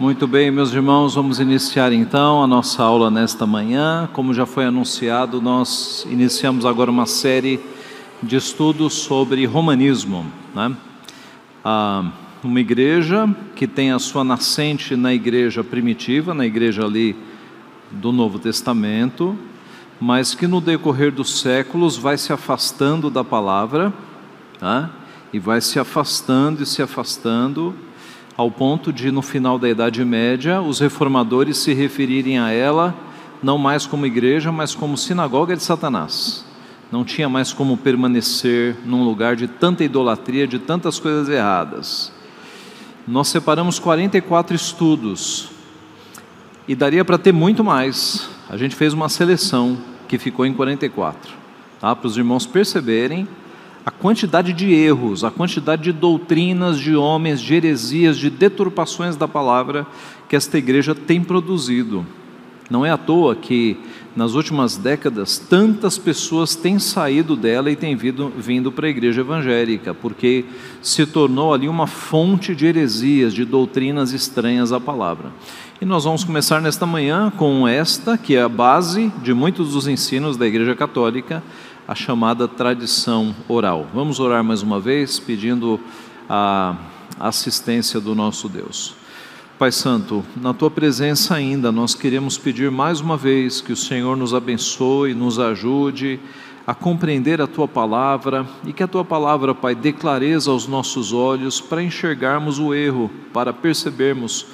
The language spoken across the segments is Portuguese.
Muito bem, meus irmãos, vamos iniciar então a nossa aula nesta manhã. Como já foi anunciado, nós iniciamos agora uma série de estudos sobre romanismo. Né? Ah, uma igreja que tem a sua nascente na igreja primitiva, na igreja ali do Novo Testamento, mas que no decorrer dos séculos vai se afastando da palavra, tá? e vai se afastando e se afastando ao ponto de, no final da Idade Média, os reformadores se referirem a ela não mais como igreja, mas como sinagoga de Satanás. Não tinha mais como permanecer num lugar de tanta idolatria, de tantas coisas erradas. Nós separamos 44 estudos e daria para ter muito mais. A gente fez uma seleção que ficou em 44, tá? para os irmãos perceberem a quantidade de erros, a quantidade de doutrinas de homens, de heresias, de deturpações da palavra que esta igreja tem produzido. Não é à toa que nas últimas décadas tantas pessoas têm saído dela e têm vindo, vindo para a igreja evangélica, porque se tornou ali uma fonte de heresias, de doutrinas estranhas à palavra. E nós vamos começar nesta manhã com esta, que é a base de muitos dos ensinos da Igreja Católica, a chamada tradição oral. Vamos orar mais uma vez, pedindo a assistência do nosso Deus. Pai Santo, na tua presença ainda, nós queremos pedir mais uma vez que o Senhor nos abençoe, nos ajude a compreender a tua palavra e que a tua palavra, Pai, dê clareza aos nossos olhos para enxergarmos o erro, para percebermos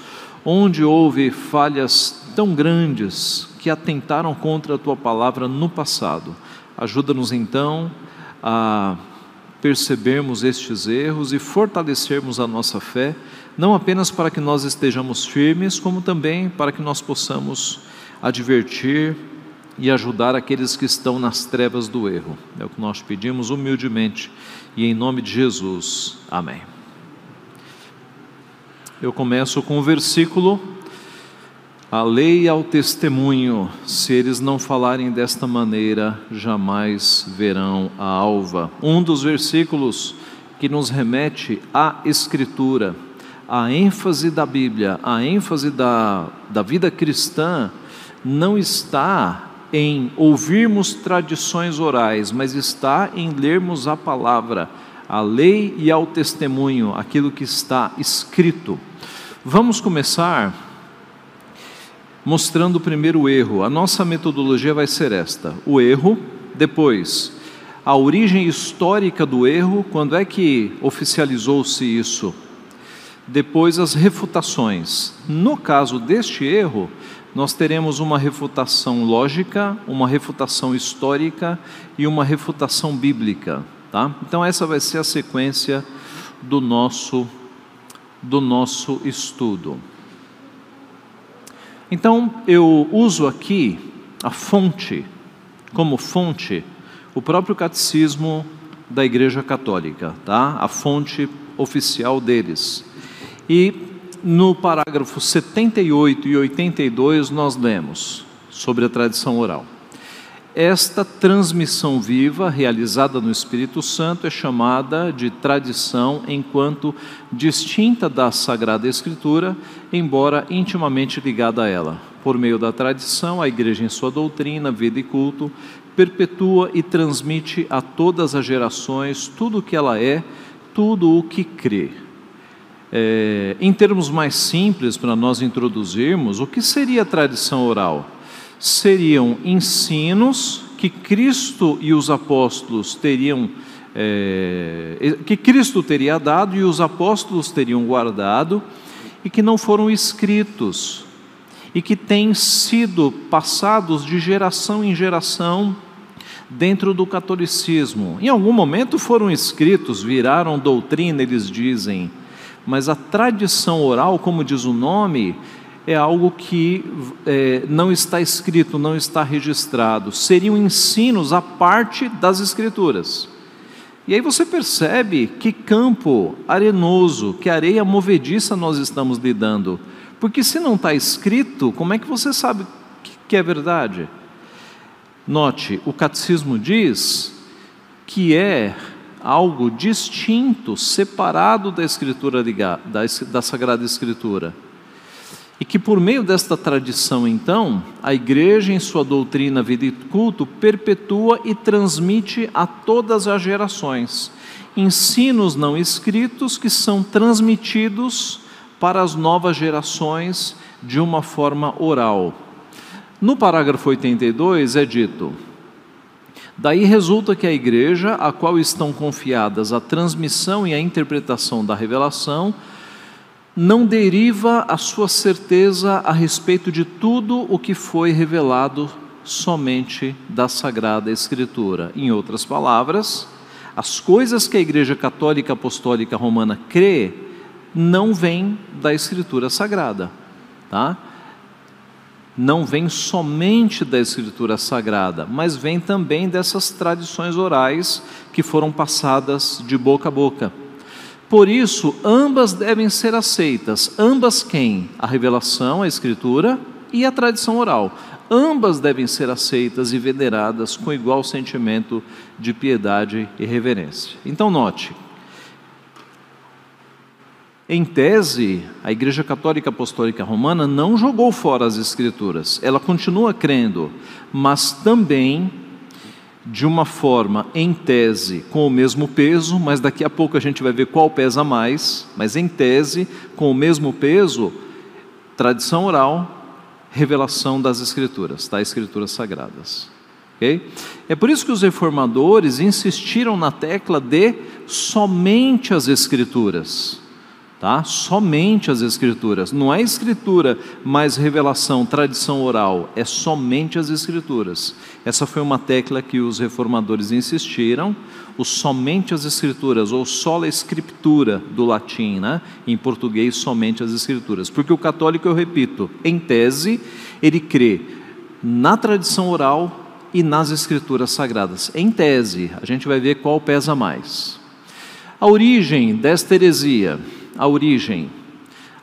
onde houve falhas tão grandes que atentaram contra a tua palavra no passado. Ajuda-nos então a percebermos estes erros e fortalecermos a nossa fé, não apenas para que nós estejamos firmes, como também para que nós possamos advertir e ajudar aqueles que estão nas trevas do erro. É o que nós pedimos humildemente e em nome de Jesus. Amém. Eu começo com o versículo a lei ao testemunho, se eles não falarem desta maneira, jamais verão a alva. Um dos versículos que nos remete à Escritura, a ênfase da Bíblia, a ênfase da, da vida cristã, não está em ouvirmos tradições orais, mas está em lermos a palavra, a lei e ao testemunho, aquilo que está escrito. Vamos começar mostrando primeiro o erro. A nossa metodologia vai ser esta: o erro, depois a origem histórica do erro, quando é que oficializou-se isso? Depois as refutações. No caso deste erro, nós teremos uma refutação lógica, uma refutação histórica e uma refutação bíblica, tá? Então essa vai ser a sequência do nosso do nosso estudo. Então, eu uso aqui a fonte, como fonte, o próprio catecismo da Igreja Católica, tá? a fonte oficial deles. E no parágrafo 78 e 82 nós lemos sobre a tradição oral. Esta transmissão viva, realizada no Espírito Santo, é chamada de tradição enquanto distinta da Sagrada Escritura, embora intimamente ligada a ela. Por meio da tradição, a Igreja, em sua doutrina, vida e culto, perpetua e transmite a todas as gerações tudo o que ela é, tudo o que crê. É, em termos mais simples, para nós introduzirmos, o que seria a tradição oral? Seriam ensinos que Cristo e os apóstolos teriam, é, que Cristo teria dado e os apóstolos teriam guardado, e que não foram escritos, e que têm sido passados de geração em geração dentro do catolicismo. Em algum momento foram escritos, viraram doutrina, eles dizem, mas a tradição oral, como diz o nome, é algo que é, não está escrito, não está registrado. Seriam ensinos à parte das Escrituras. E aí você percebe que campo arenoso, que areia movediça nós estamos lidando. Porque se não está escrito, como é que você sabe que é verdade? Note, o catecismo diz que é algo distinto, separado da escritura da, da Sagrada Escritura. E que por meio desta tradição, então, a igreja, em sua doutrina, vida e culto, perpetua e transmite a todas as gerações ensinos não escritos que são transmitidos para as novas gerações de uma forma oral. No parágrafo 82 é dito: Daí resulta que a igreja, a qual estão confiadas a transmissão e a interpretação da revelação, não deriva a sua certeza a respeito de tudo o que foi revelado somente da Sagrada Escritura. Em outras palavras, as coisas que a Igreja Católica Apostólica Romana crê não vêm da Escritura Sagrada, tá? Não vem somente da Escritura Sagrada, mas vem também dessas tradições orais que foram passadas de boca a boca. Por isso, ambas devem ser aceitas. Ambas quem? A revelação, a escritura e a tradição oral. Ambas devem ser aceitas e veneradas com igual sentimento de piedade e reverência. Então, note, em tese, a Igreja Católica Apostólica Romana não jogou fora as Escrituras, ela continua crendo, mas também de uma forma, em tese, com o mesmo peso, mas daqui a pouco a gente vai ver qual pesa mais, mas em tese, com o mesmo peso, tradição oral, revelação das Escrituras, das Escrituras Sagradas. Okay? É por isso que os reformadores insistiram na tecla de somente as Escrituras tá? Somente as escrituras, não é escritura mais revelação, tradição oral, é somente as escrituras. Essa foi uma tecla que os reformadores insistiram, o somente as escrituras ou sola escritura do latim, né? Em português somente as escrituras. Porque o católico, eu repito, em tese, ele crê na tradição oral e nas escrituras sagradas. Em tese, a gente vai ver qual pesa mais. A origem desta heresia a origem.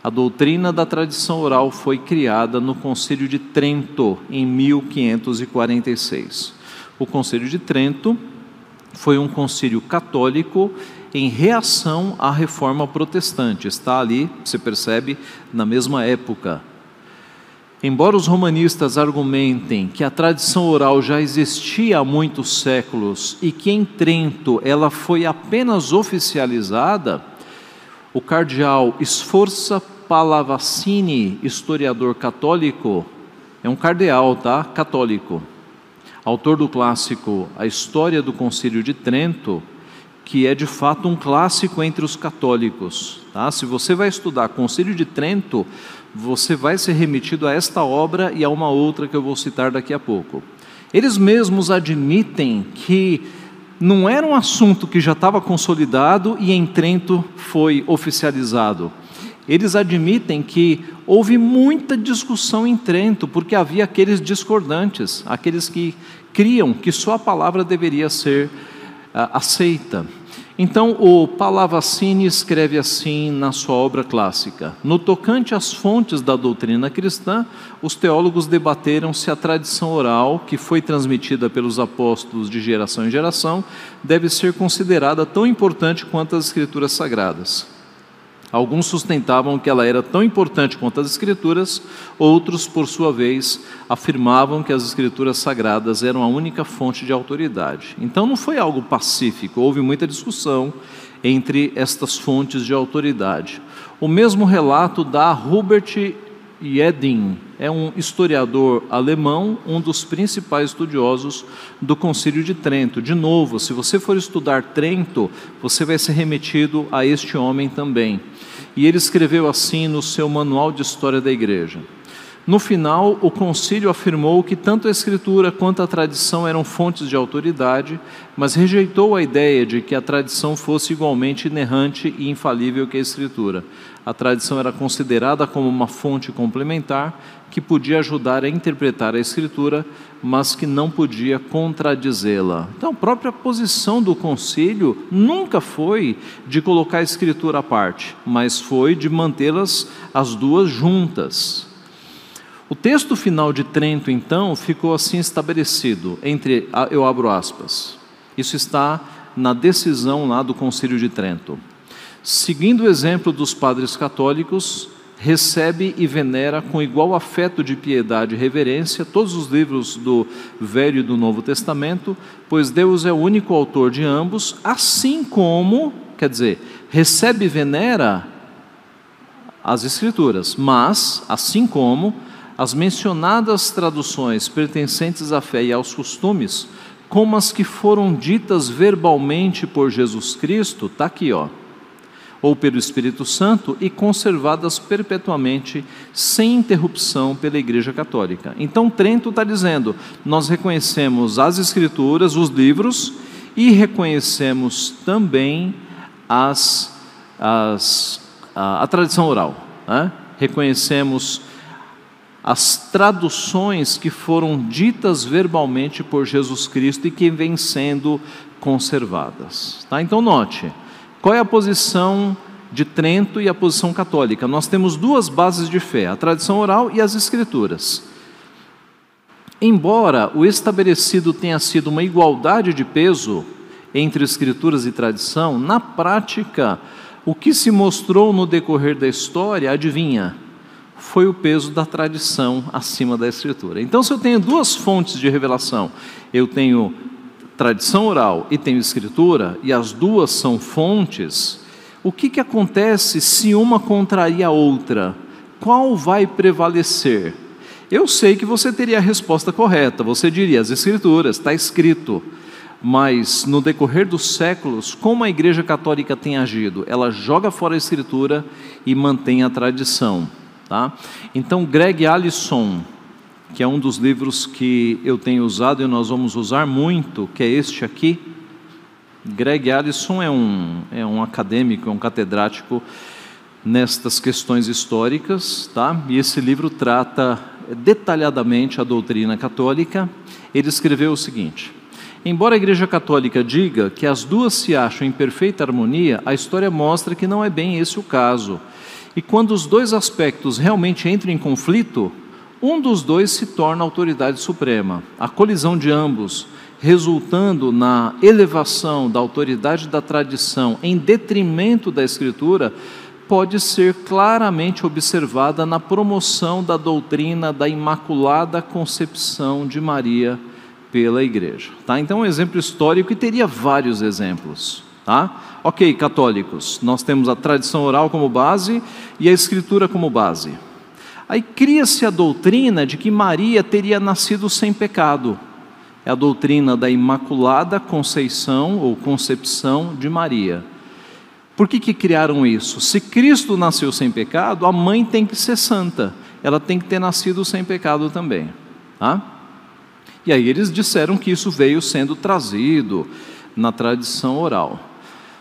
A doutrina da tradição oral foi criada no Concílio de Trento em 1546. O Concílio de Trento foi um concílio católico em reação à reforma protestante. Está ali, você percebe, na mesma época. Embora os romanistas argumentem que a tradição oral já existia há muitos séculos e que em Trento ela foi apenas oficializada, o cardeal Sforza Pallavicini, historiador católico, é um cardeal, tá? Católico. Autor do clássico A História do Concílio de Trento, que é de fato um clássico entre os católicos, tá? Se você vai estudar Concílio de Trento, você vai ser remetido a esta obra e a uma outra que eu vou citar daqui a pouco. Eles mesmos admitem que não era um assunto que já estava consolidado e em Trento foi oficializado. Eles admitem que houve muita discussão em Trento, porque havia aqueles discordantes, aqueles que criam que só a palavra deveria ser uh, aceita. Então, o Palavacini escreve assim na sua obra clássica: No tocante às fontes da doutrina cristã, os teólogos debateram se a tradição oral, que foi transmitida pelos apóstolos de geração em geração, deve ser considerada tão importante quanto as escrituras sagradas. Alguns sustentavam que ela era tão importante quanto as Escrituras, outros, por sua vez, afirmavam que as Escrituras sagradas eram a única fonte de autoridade. Então não foi algo pacífico, houve muita discussão entre estas fontes de autoridade. O mesmo relato dá Hubert Jedin, é um historiador alemão, um dos principais estudiosos do Concílio de Trento. De novo, se você for estudar Trento, você vai ser remetido a este homem também e ele escreveu assim no seu Manual de História da Igreja. No final, o concílio afirmou que tanto a escritura quanto a tradição eram fontes de autoridade, mas rejeitou a ideia de que a tradição fosse igualmente inerrante e infalível que a escritura. A tradição era considerada como uma fonte complementar que podia ajudar a interpretar a escritura, mas que não podia contradizê-la. Então, a própria posição do concílio nunca foi de colocar a escritura à parte, mas foi de mantê-las as duas juntas. O texto final de Trento, então, ficou assim estabelecido, entre, eu abro aspas, isso está na decisão lá do Concílio de Trento. Seguindo o exemplo dos padres católicos, recebe e venera com igual afeto de piedade e reverência todos os livros do Velho e do Novo Testamento, pois Deus é o único autor de ambos, assim como, quer dizer, recebe e venera as Escrituras, mas, assim como, as mencionadas traduções pertencentes à fé e aos costumes, como as que foram ditas verbalmente por Jesus Cristo, está aqui, ó ou pelo Espírito Santo e conservadas perpetuamente, sem interrupção, pela Igreja Católica. Então, Trento está dizendo: nós reconhecemos as Escrituras, os livros, e reconhecemos também as, as, a, a tradição oral. Né? Reconhecemos as traduções que foram ditas verbalmente por Jesus Cristo e que vêm sendo conservadas. Tá? Então, note qual é a posição de Trento e a posição católica? Nós temos duas bases de fé, a tradição oral e as escrituras. Embora o estabelecido tenha sido uma igualdade de peso entre escrituras e tradição, na prática, o que se mostrou no decorrer da história, adivinha? Foi o peso da tradição acima da escritura. Então, se eu tenho duas fontes de revelação, eu tenho tradição oral e tenho escritura, e as duas são fontes, o que, que acontece se uma contraria a outra? Qual vai prevalecer? Eu sei que você teria a resposta correta, você diria as escrituras, está escrito. Mas no decorrer dos séculos, como a Igreja Católica tem agido? Ela joga fora a escritura e mantém a tradição. Tá? Então, Greg Allison, que é um dos livros que eu tenho usado e nós vamos usar muito, que é este aqui. Greg Allison é um, é um acadêmico, é um catedrático nestas questões históricas, tá? E esse livro trata detalhadamente a doutrina católica. Ele escreveu o seguinte: Embora a Igreja Católica diga que as duas se acham em perfeita harmonia, a história mostra que não é bem esse o caso. E quando os dois aspectos realmente entram em conflito, um dos dois se torna autoridade suprema. A colisão de ambos, resultando na elevação da autoridade da tradição em detrimento da Escritura, pode ser claramente observada na promoção da doutrina da Imaculada Concepção de Maria pela Igreja. Tá? Então, um exemplo histórico e teria vários exemplos. Tá? Ok, católicos, nós temos a tradição oral como base e a Escritura como base. Aí cria-se a doutrina de que Maria teria nascido sem pecado. É a doutrina da Imaculada Conceição ou Concepção de Maria. Por que, que criaram isso? Se Cristo nasceu sem pecado, a mãe tem que ser santa, ela tem que ter nascido sem pecado também. Tá? E aí eles disseram que isso veio sendo trazido na tradição oral.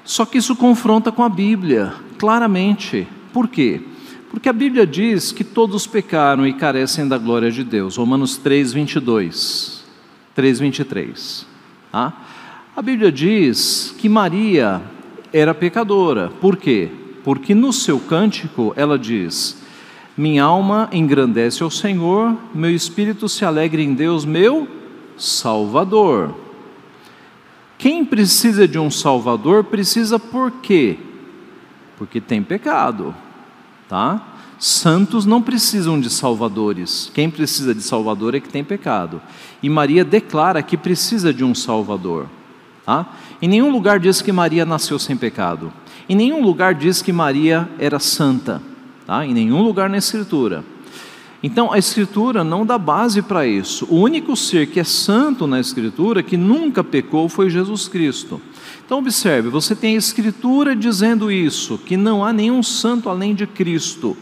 Só que isso confronta com a Bíblia, claramente. Por quê? Porque a Bíblia diz que todos pecaram e carecem da glória de Deus. Romanos 3, 22, 3, 23. Tá? A Bíblia diz que Maria era pecadora. Por quê? Porque no seu cântico ela diz: Minha alma engrandece ao Senhor, meu espírito se alegra em Deus, meu Salvador. Quem precisa de um Salvador precisa por quê? Porque tem pecado tá? Santos não precisam de salvadores. Quem precisa de salvador é que tem pecado. E Maria declara que precisa de um salvador. Tá? Em nenhum lugar diz que Maria nasceu sem pecado. Em nenhum lugar diz que Maria era santa. Tá? Em nenhum lugar na Escritura. Então a Escritura não dá base para isso. O único ser que é santo na Escritura, que nunca pecou, foi Jesus Cristo. Então, observe: você tem a Escritura dizendo isso, que não há nenhum santo além de Cristo.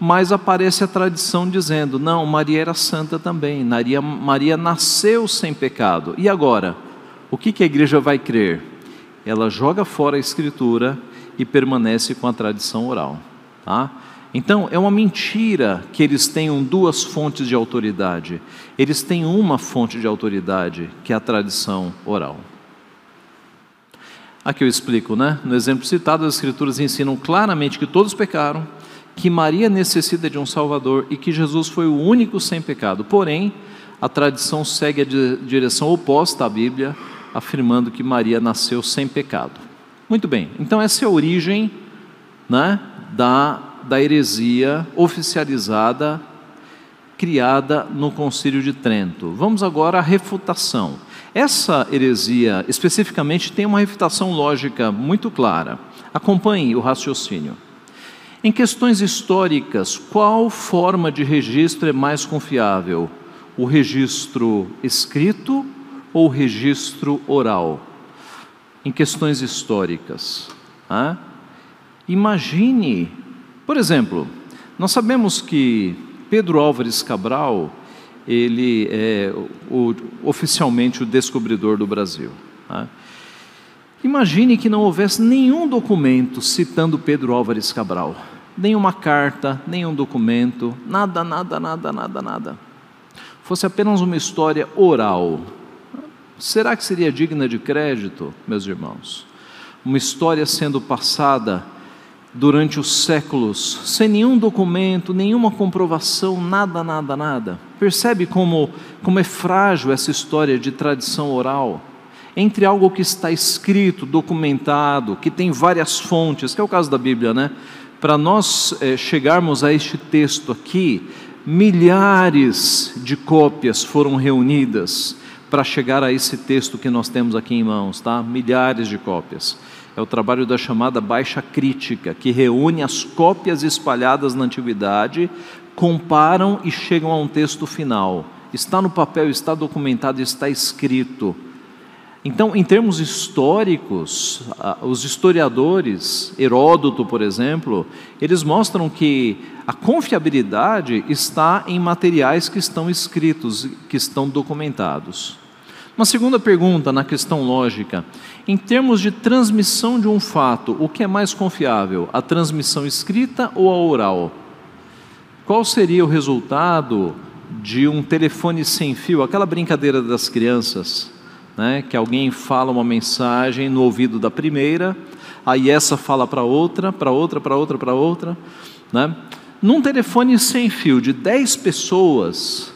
Mas aparece a tradição dizendo: não, Maria era santa também, Maria, Maria nasceu sem pecado. E agora? O que, que a igreja vai crer? Ela joga fora a Escritura e permanece com a tradição oral. Tá? Então, é uma mentira que eles tenham duas fontes de autoridade. Eles têm uma fonte de autoridade, que é a tradição oral. Aqui eu explico, né? No exemplo citado, as Escrituras ensinam claramente que todos pecaram, que Maria necessita de um Salvador e que Jesus foi o único sem pecado. Porém, a tradição segue a direção oposta à Bíblia, afirmando que Maria nasceu sem pecado. Muito bem, então essa é a origem né, da da heresia oficializada criada no Concílio de Trento. Vamos agora à refutação. Essa heresia, especificamente, tem uma refutação lógica muito clara. Acompanhe o raciocínio. Em questões históricas, qual forma de registro é mais confiável? O registro escrito ou o registro oral? Em questões históricas. Ah? Imagine, por exemplo, nós sabemos que Pedro Álvares Cabral, ele é o, oficialmente o descobridor do Brasil. Tá? Imagine que não houvesse nenhum documento citando Pedro Álvares Cabral, nenhuma carta, nenhum documento, nada, nada, nada, nada, nada. Fosse apenas uma história oral. Será que seria digna de crédito, meus irmãos? Uma história sendo passada durante os séculos, sem nenhum documento, nenhuma comprovação, nada, nada, nada. Percebe como, como é frágil essa história de tradição oral? Entre algo que está escrito, documentado, que tem várias fontes, que é o caso da Bíblia, né? Para nós é, chegarmos a este texto aqui, milhares de cópias foram reunidas para chegar a esse texto que nós temos aqui em mãos, tá? Milhares de cópias é o trabalho da chamada baixa crítica, que reúne as cópias espalhadas na antiguidade, comparam e chegam a um texto final. Está no papel, está documentado, está escrito. Então, em termos históricos, os historiadores, Heródoto, por exemplo, eles mostram que a confiabilidade está em materiais que estão escritos, que estão documentados. Uma segunda pergunta na questão lógica: em termos de transmissão de um fato, o que é mais confiável, a transmissão escrita ou a oral? Qual seria o resultado de um telefone sem fio, aquela brincadeira das crianças, né, que alguém fala uma mensagem no ouvido da primeira, aí essa fala para outra, para outra, para outra, para outra, né? Num telefone sem fio de 10 pessoas,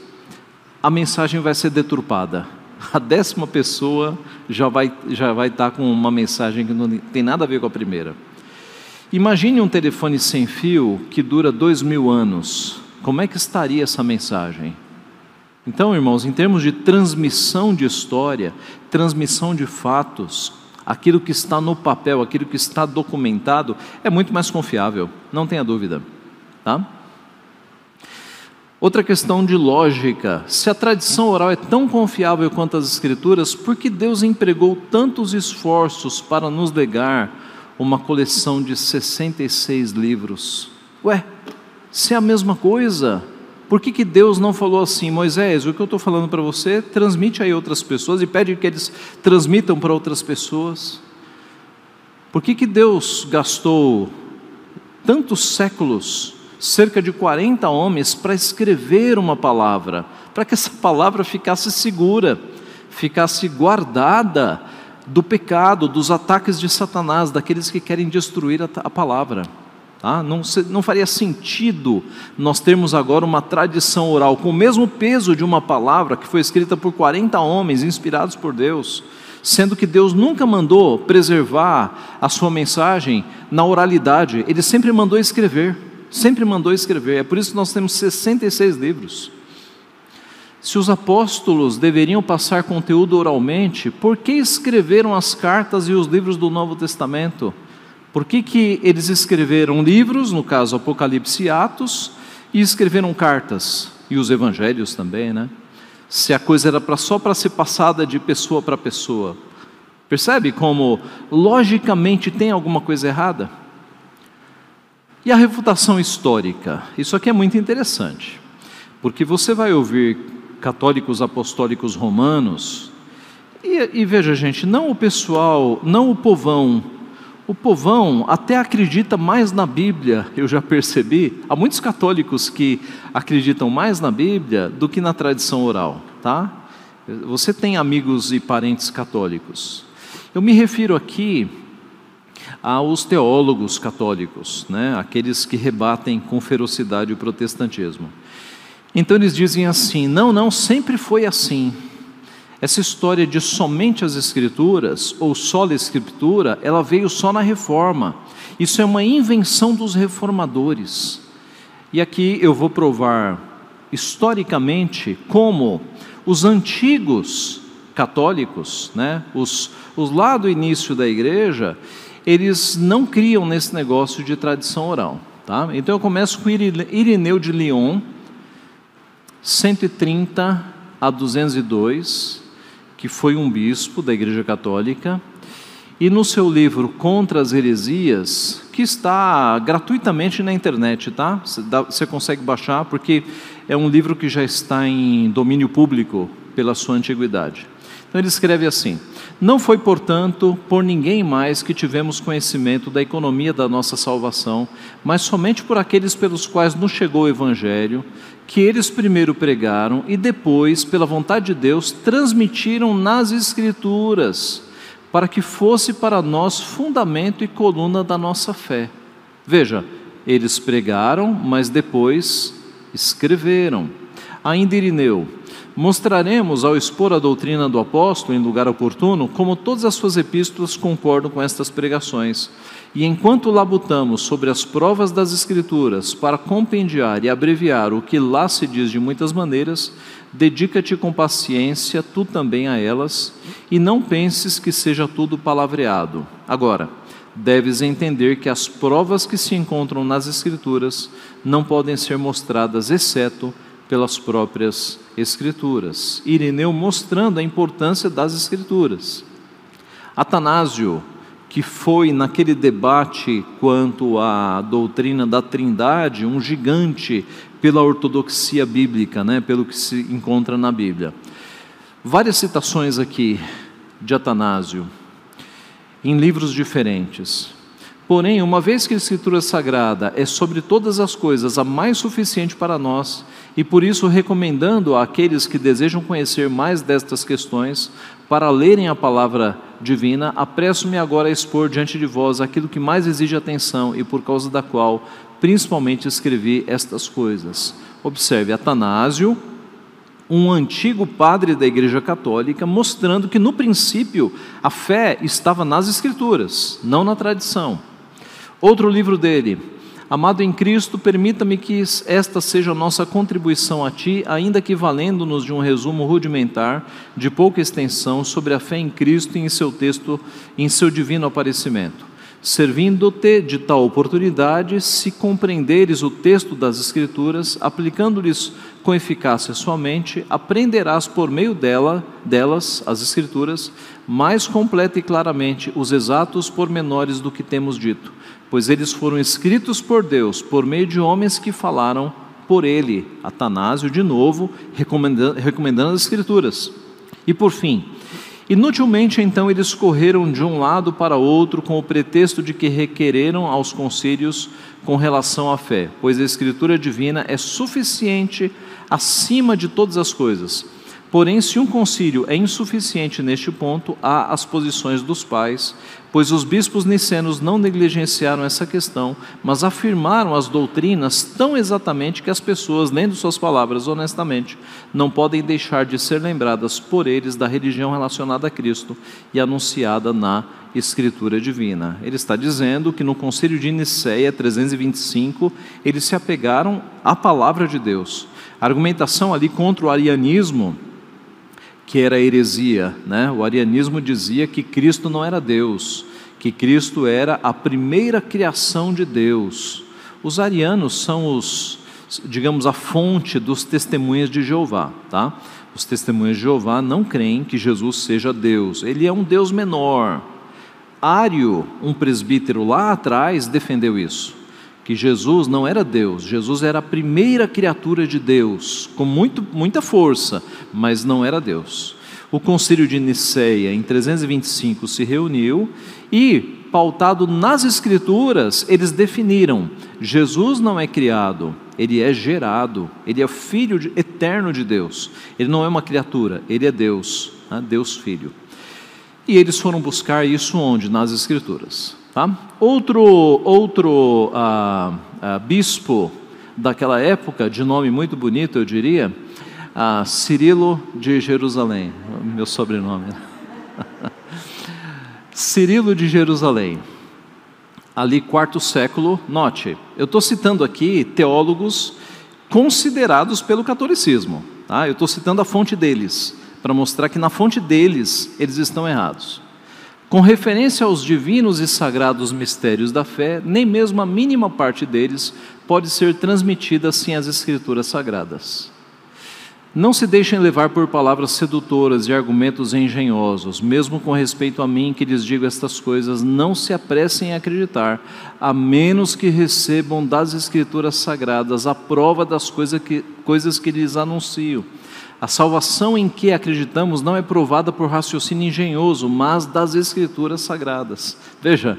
a mensagem vai ser deturpada a décima pessoa já vai, já vai estar com uma mensagem que não tem nada a ver com a primeira. Imagine um telefone sem fio que dura dois mil anos. Como é que estaria essa mensagem? Então, irmãos, em termos de transmissão de história, transmissão de fatos, aquilo que está no papel, aquilo que está documentado, é muito mais confiável, não tenha dúvida. Tá? Outra questão de lógica: se a tradição oral é tão confiável quanto as Escrituras, por que Deus empregou tantos esforços para nos legar uma coleção de 66 livros? Ué, se é a mesma coisa, por que, que Deus não falou assim, Moisés, o que eu estou falando para você, transmite aí outras pessoas e pede que eles transmitam para outras pessoas? Por que, que Deus gastou tantos séculos cerca de 40 homens para escrever uma palavra, para que essa palavra ficasse segura, ficasse guardada do pecado, dos ataques de Satanás, daqueles que querem destruir a, a palavra. Tá? Não, não faria sentido nós termos agora uma tradição oral com o mesmo peso de uma palavra que foi escrita por 40 homens inspirados por Deus, sendo que Deus nunca mandou preservar a sua mensagem na oralidade, ele sempre mandou escrever sempre mandou escrever. É por isso que nós temos 66 livros. Se os apóstolos deveriam passar conteúdo oralmente, por que escreveram as cartas e os livros do Novo Testamento? Por que, que eles escreveram livros, no caso Apocalipse e Atos, e escreveram cartas? E os evangelhos também, né? Se a coisa era pra, só para ser passada de pessoa para pessoa. Percebe como, logicamente, tem alguma coisa errada? E a refutação histórica? Isso aqui é muito interessante, porque você vai ouvir católicos apostólicos romanos, e, e veja, gente, não o pessoal, não o povão, o povão até acredita mais na Bíblia, eu já percebi. Há muitos católicos que acreditam mais na Bíblia do que na tradição oral, tá? Você tem amigos e parentes católicos. Eu me refiro aqui aos teólogos católicos, né, aqueles que rebatem com ferocidade o protestantismo. Então eles dizem assim: não, não, sempre foi assim. Essa história de somente as Escrituras, ou só a Escritura, ela veio só na reforma. Isso é uma invenção dos reformadores. E aqui eu vou provar historicamente como os antigos católicos, né, os, os lá do início da igreja, eles não criam nesse negócio de tradição oral. Tá? Então eu começo com Irineu de Lyon, 130 a 202, que foi um bispo da Igreja Católica, e no seu livro Contra as Heresias, que está gratuitamente na internet, tá? Você consegue baixar, porque é um livro que já está em domínio público pela sua antiguidade. Então ele escreve assim: Não foi, portanto, por ninguém mais que tivemos conhecimento da economia da nossa salvação, mas somente por aqueles pelos quais nos chegou o Evangelho, que eles primeiro pregaram e depois, pela vontade de Deus, transmitiram nas Escrituras, para que fosse para nós fundamento e coluna da nossa fé. Veja, eles pregaram, mas depois escreveram. Ainda Irineu, Mostraremos, ao expor a doutrina do apóstolo em lugar oportuno, como todas as suas epístolas concordam com estas pregações. E enquanto labutamos sobre as provas das Escrituras para compendiar e abreviar o que lá se diz de muitas maneiras, dedica-te com paciência tu também a elas, e não penses que seja tudo palavreado. Agora, deves entender que as provas que se encontram nas Escrituras não podem ser mostradas, exceto pelas próprias Escrituras. Irineu mostrando a importância das Escrituras. Atanásio, que foi naquele debate quanto à doutrina da Trindade, um gigante pela ortodoxia bíblica, né, pelo que se encontra na Bíblia. Várias citações aqui de Atanásio, em livros diferentes. Porém, uma vez que a Escritura Sagrada é sobre todas as coisas a mais suficiente para nós, e por isso recomendando àqueles que desejam conhecer mais destas questões, para lerem a palavra divina, apresso-me agora a expor diante de vós aquilo que mais exige atenção e por causa da qual principalmente escrevi estas coisas. Observe, Atanásio, um antigo padre da Igreja Católica, mostrando que no princípio a fé estava nas Escrituras, não na tradição. Outro livro dele, Amado em Cristo, permita-me que esta seja a nossa contribuição a Ti, ainda que valendo-nos de um resumo rudimentar, de pouca extensão, sobre a fé em Cristo e em seu texto, em seu divino aparecimento. Servindo-te de tal oportunidade, se compreenderes o texto das Escrituras, aplicando-lhes com eficácia sua mente, aprenderás por meio dela, delas, as Escrituras, mais completa e claramente os exatos pormenores do que temos dito pois eles foram escritos por Deus por meio de homens que falaram por ele. Atanásio, de novo, recomendando, recomendando as Escrituras. E por fim, inutilmente então eles correram de um lado para outro com o pretexto de que requereram aos concílios com relação à fé, pois a Escritura divina é suficiente acima de todas as coisas Porém, se um concílio é insuficiente neste ponto, há as posições dos pais, pois os bispos nicenos não negligenciaram essa questão, mas afirmaram as doutrinas tão exatamente que as pessoas, lendo suas palavras honestamente, não podem deixar de ser lembradas por eles da religião relacionada a Cristo e anunciada na Escritura Divina. Ele está dizendo que no concílio de Nicéia 325, eles se apegaram à palavra de Deus. A argumentação ali contra o arianismo que era heresia. Né? O arianismo dizia que Cristo não era Deus, que Cristo era a primeira criação de Deus. Os arianos são os, digamos, a fonte dos testemunhas de Jeová. Tá? Os testemunhas de Jeová não creem que Jesus seja Deus, ele é um Deus menor. Ário, um presbítero lá atrás, defendeu isso que Jesus não era Deus, Jesus era a primeira criatura de Deus, com muito, muita força, mas não era Deus. O concílio de Nicéia, em 325, se reuniu e, pautado nas Escrituras, eles definiram: Jesus não é criado, ele é gerado, ele é filho de, eterno de Deus. Ele não é uma criatura, ele é Deus, né? Deus Filho. E eles foram buscar isso onde? Nas Escrituras. Tá? Outro, outro ah, ah, bispo daquela época, de nome muito bonito, eu diria, Ah, Cirilo de Jerusalém, meu sobrenome. Cirilo de Jerusalém, ali quarto século, note, eu estou citando aqui teólogos considerados pelo catolicismo, tá? eu estou citando a fonte deles, para mostrar que na fonte deles eles estão errados. Com referência aos divinos e sagrados mistérios da fé, nem mesmo a mínima parte deles pode ser transmitida sem as Escrituras sagradas. Não se deixem levar por palavras sedutoras e argumentos engenhosos, mesmo com respeito a mim que lhes digo estas coisas, não se apressem a acreditar, a menos que recebam das Escrituras sagradas a prova das coisas que, coisas que lhes anuncio. A salvação em que acreditamos não é provada por raciocínio engenhoso, mas das Escrituras sagradas. Veja,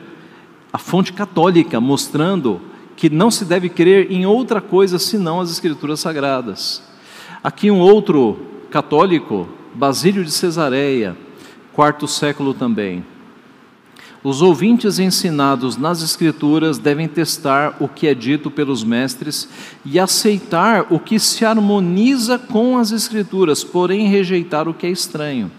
a fonte católica mostrando que não se deve crer em outra coisa senão as Escrituras sagradas. Aqui um outro católico, Basílio de Cesareia, quarto século também. Os ouvintes ensinados nas Escrituras devem testar o que é dito pelos mestres e aceitar o que se harmoniza com as Escrituras, porém rejeitar o que é estranho.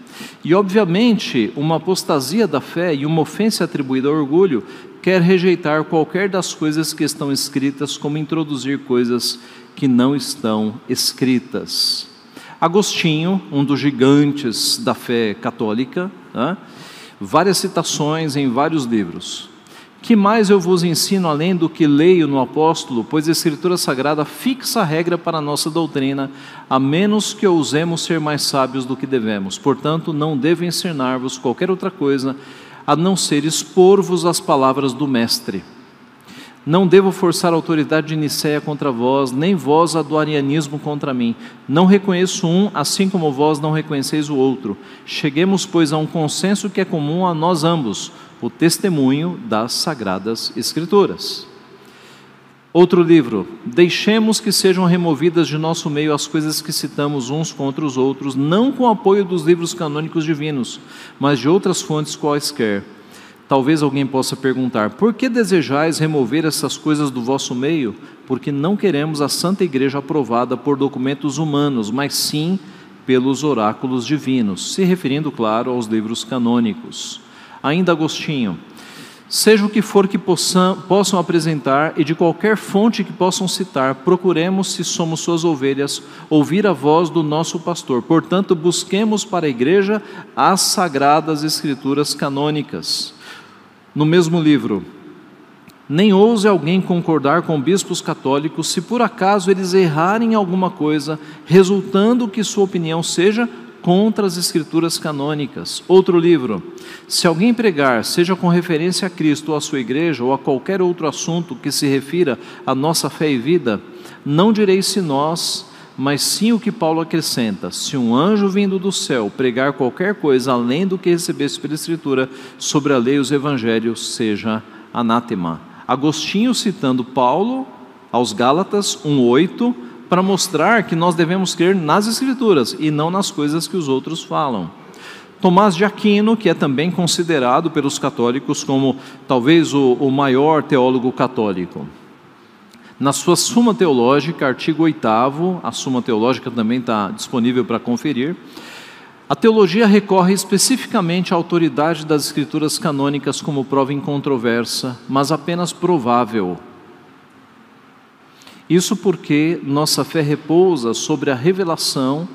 E, obviamente, uma apostasia da fé e uma ofensa atribuída ao orgulho quer rejeitar qualquer das coisas que estão escritas, como introduzir coisas que não estão escritas. Agostinho, um dos gigantes da fé católica, né? Várias citações em vários livros. Que mais eu vos ensino além do que leio no apóstolo, pois a Escritura Sagrada fixa a regra para a nossa doutrina, a menos que ousemos ser mais sábios do que devemos. Portanto, não devo ensinar-vos qualquer outra coisa, a não ser expor-vos as palavras do Mestre não devo forçar a autoridade de Nicéia contra vós, nem vós a do arianismo contra mim. Não reconheço um, assim como vós não reconheceis o outro. Cheguemos, pois, a um consenso que é comum a nós ambos, o testemunho das sagradas Escrituras. Outro livro. Deixemos que sejam removidas de nosso meio as coisas que citamos uns contra os outros, não com apoio dos livros canônicos divinos, mas de outras fontes quaisquer Talvez alguém possa perguntar: por que desejais remover essas coisas do vosso meio? Porque não queremos a Santa Igreja aprovada por documentos humanos, mas sim pelos oráculos divinos, se referindo, claro, aos livros canônicos. Ainda Agostinho. Seja o que for que possam, possam apresentar e de qualquer fonte que possam citar, procuremos, se somos suas ovelhas, ouvir a voz do nosso pastor. Portanto, busquemos para a igreja as sagradas escrituras canônicas no mesmo livro. Nem ouse alguém concordar com bispos católicos se por acaso eles errarem em alguma coisa, resultando que sua opinião seja contra as escrituras canônicas. Outro livro. Se alguém pregar, seja com referência a Cristo ou a sua igreja ou a qualquer outro assunto que se refira à nossa fé e vida, não direi se nós mas sim o que Paulo acrescenta: se um anjo vindo do céu pregar qualquer coisa além do que recebesse pela Escritura sobre a lei os evangelhos, seja anátema. Agostinho citando Paulo aos Gálatas 1:8 para mostrar que nós devemos crer nas Escrituras e não nas coisas que os outros falam. Tomás de Aquino, que é também considerado pelos católicos como talvez o, o maior teólogo católico. Na sua Suma Teológica, artigo 8, a Suma Teológica também está disponível para conferir. A teologia recorre especificamente à autoridade das escrituras canônicas como prova incontroversa, mas apenas provável. Isso porque nossa fé repousa sobre a revelação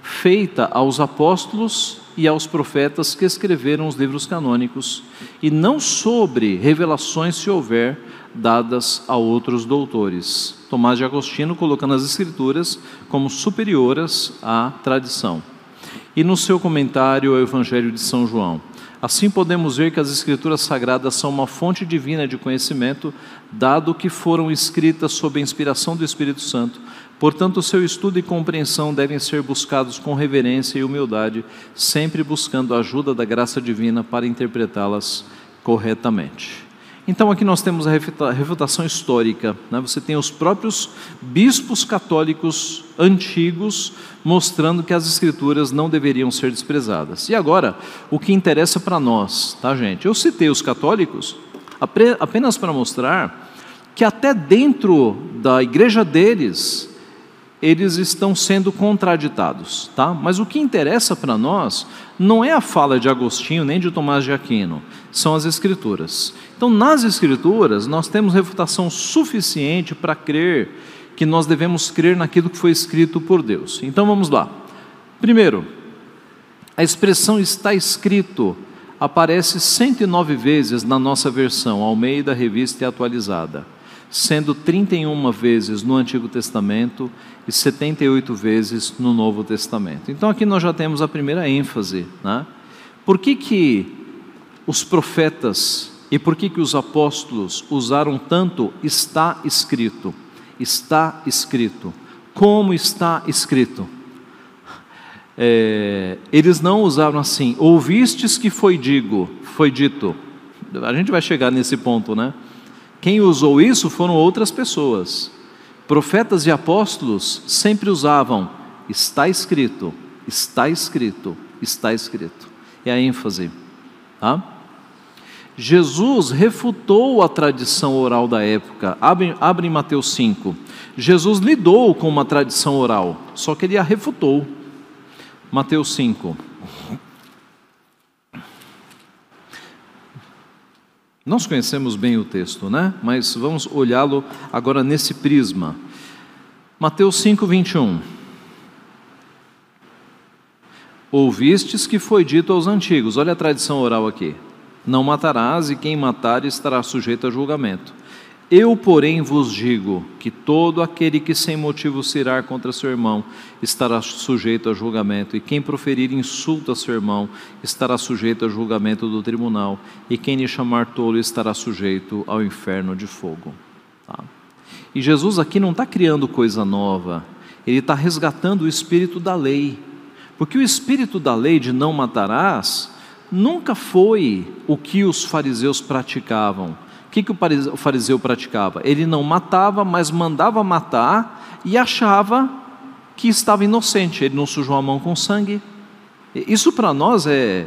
feita aos apóstolos e aos profetas que escreveram os livros canônicos, e não sobre revelações, se houver, dadas a outros doutores. Tomás de Agostinho colocando as Escrituras como superioras à tradição. E no seu comentário ao Evangelho de São João. Assim podemos ver que as Escrituras Sagradas são uma fonte divina de conhecimento, dado que foram escritas sob a inspiração do Espírito Santo. Portanto, seu estudo e compreensão devem ser buscados com reverência e humildade, sempre buscando a ajuda da graça divina para interpretá-las corretamente. Então aqui nós temos a refutação histórica. Né? Você tem os próprios bispos católicos antigos mostrando que as escrituras não deveriam ser desprezadas. E agora, o que interessa para nós, tá, gente? Eu citei os católicos apenas para mostrar que até dentro da igreja deles eles estão sendo contraditados, tá? Mas o que interessa para nós não é a fala de Agostinho nem de Tomás de Aquino, são as escrituras. Então, nas escrituras, nós temos refutação suficiente para crer que nós devemos crer naquilo que foi escrito por Deus. Então, vamos lá. Primeiro, a expressão está escrito aparece 109 vezes na nossa versão Almeida Revista e Atualizada sendo 31 vezes no Antigo Testamento e 78 vezes no Novo Testamento. Então aqui nós já temos a primeira ênfase. Né? Por que, que os profetas e por que, que os apóstolos usaram tanto está escrito? Está escrito. Como está escrito? É, eles não usaram assim, ouvistes que foi digo, foi dito. A gente vai chegar nesse ponto, né? Quem usou isso foram outras pessoas. Profetas e apóstolos sempre usavam está escrito, está escrito, está escrito. É a ênfase. Tá? Jesus refutou a tradição oral da época. Abre, abre em Mateus 5. Jesus lidou com uma tradição oral, só que ele a refutou. Mateus 5. Nós conhecemos bem o texto, né? Mas vamos olhá-lo agora nesse prisma. Mateus 5, 21. Ouvistes que foi dito aos antigos, olha a tradição oral aqui: Não matarás, e quem matar estará sujeito a julgamento. Eu, porém, vos digo que todo aquele que sem motivo se irá contra seu irmão estará sujeito a julgamento, e quem proferir insulto a seu irmão estará sujeito a julgamento do tribunal, e quem lhe chamar tolo estará sujeito ao inferno de fogo. Tá? E Jesus aqui não está criando coisa nova, ele está resgatando o espírito da lei, porque o espírito da lei de não matarás nunca foi o que os fariseus praticavam o que, que o fariseu praticava? Ele não matava, mas mandava matar e achava que estava inocente, ele não sujou a mão com sangue. Isso para nós é,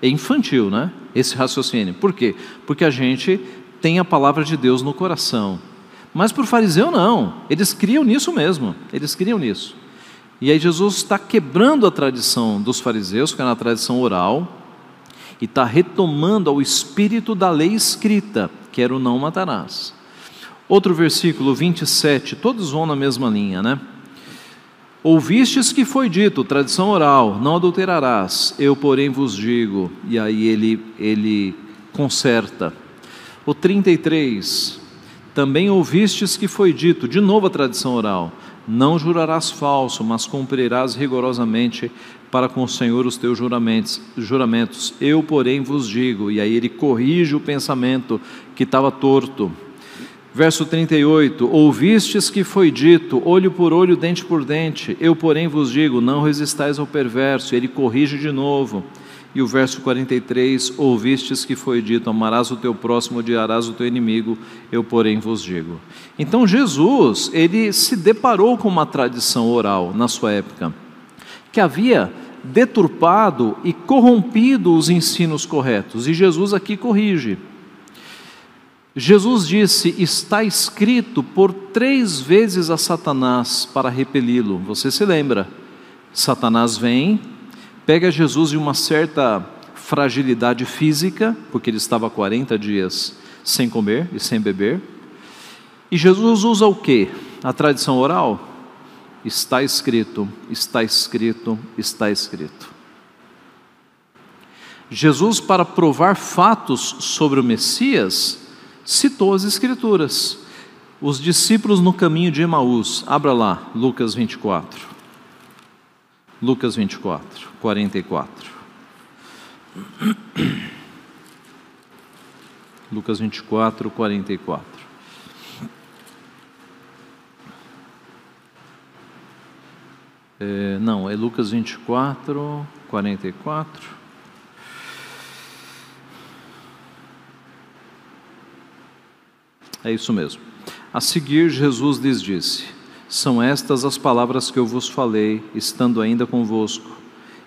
é infantil, né? Esse raciocínio. Por quê? Porque a gente tem a palavra de Deus no coração. Mas para o fariseu, não. Eles criam nisso mesmo. Eles criam nisso. E aí Jesus está quebrando a tradição dos fariseus, que era a tradição oral, e está retomando ao espírito da lei escrita, que era o não matarás. Outro versículo 27, todos vão na mesma linha, né? Ouvistes que foi dito, tradição oral, não adulterarás, eu porém vos digo, e aí ele, ele conserta. O 33, também ouvistes que foi dito, de novo a tradição oral, não jurarás falso, mas cumprirás rigorosamente para com o Senhor os teus juramentos. juramentos. Eu, porém, vos digo, e aí ele corrige o pensamento que estava torto. Verso 38: Ouvistes que foi dito, olho por olho, dente por dente. Eu, porém, vos digo, não resistais ao perverso. Ele corrige de novo. E o verso 43: Ouvistes que foi dito: Amarás o teu próximo, odiarás o teu inimigo. Eu, porém, vos digo. Então, Jesus, ele se deparou com uma tradição oral na sua época que havia deturpado e corrompido os ensinos corretos, e Jesus aqui corrige. Jesus disse: Está escrito por três vezes a Satanás para repeli-lo. Você se lembra? Satanás vem, pega Jesus em uma certa fragilidade física, porque ele estava 40 dias sem comer e sem beber. E Jesus usa o que? A tradição oral? Está escrito, está escrito, está escrito. Jesus, para provar fatos sobre o Messias, citou as Escrituras. Os discípulos no caminho de Emaús, abra lá, Lucas 24. Lucas 24, 44. Lucas 24, 44. É, não, é Lucas 24, 44. É isso mesmo. A seguir, Jesus lhes disse: São estas as palavras que eu vos falei, estando ainda convosco.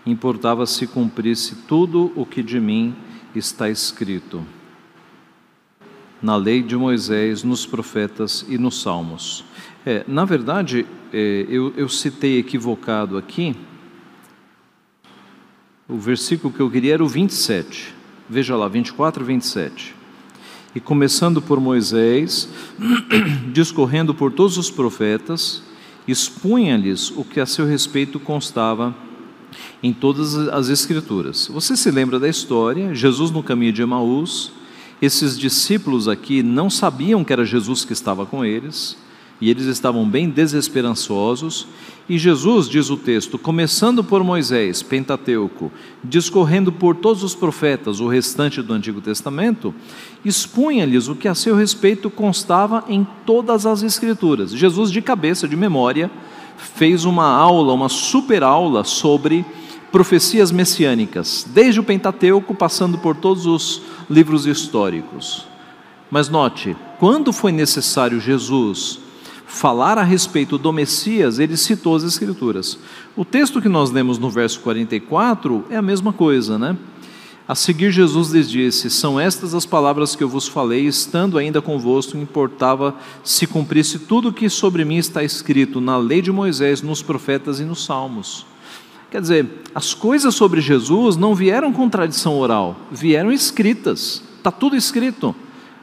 Importava se cumprisse tudo o que de mim está escrito. na lei de Moisés, nos profetas e nos salmos. É, na verdade, é, eu, eu citei equivocado aqui, o versículo que eu queria era o 27. Veja lá, 24 e 27. E começando por Moisés, discorrendo por todos os profetas, expunha-lhes o que a seu respeito constava em todas as Escrituras. Você se lembra da história? Jesus no caminho de Emaús, esses discípulos aqui não sabiam que era Jesus que estava com eles, e eles estavam bem desesperançosos. E Jesus, diz o texto, começando por Moisés, Pentateuco, discorrendo por todos os profetas, o restante do Antigo Testamento, expunha-lhes o que a seu respeito constava em todas as Escrituras. Jesus, de cabeça, de memória, fez uma aula, uma super aula sobre profecias messiânicas, desde o Pentateuco, passando por todos os livros históricos. Mas note, quando foi necessário Jesus falar a respeito do Messias, ele citou as Escrituras. O texto que nós lemos no verso 44 é a mesma coisa, né? A seguir, Jesus lhes disse: São estas as palavras que eu vos falei, estando ainda convosco, importava se cumprisse tudo o que sobre mim está escrito na lei de Moisés, nos profetas e nos salmos. Quer dizer, as coisas sobre Jesus não vieram com tradição oral, vieram escritas, está tudo escrito.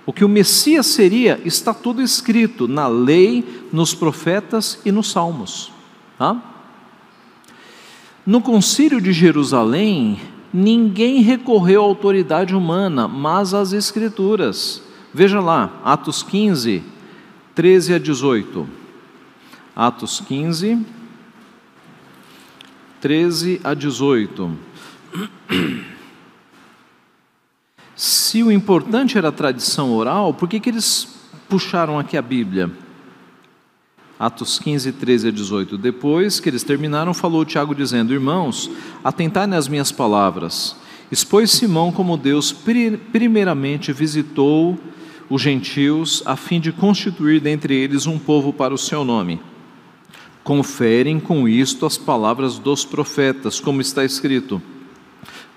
O que o Messias seria está tudo escrito na lei, nos profetas e nos salmos. Tá? No concílio de Jerusalém, ninguém recorreu à autoridade humana, mas às Escrituras. Veja lá, Atos 15, 13 a 18. Atos 15, 13 a 18. Se o importante era a tradição oral, por que, que eles puxaram aqui a Bíblia? Atos 15, 13 a 18. Depois que eles terminaram, falou Tiago dizendo: Irmãos, atentai nas minhas palavras. Expôs Simão como Deus primeiramente visitou os gentios, a fim de constituir dentre eles um povo para o seu nome. Conferem com isto as palavras dos profetas, como está escrito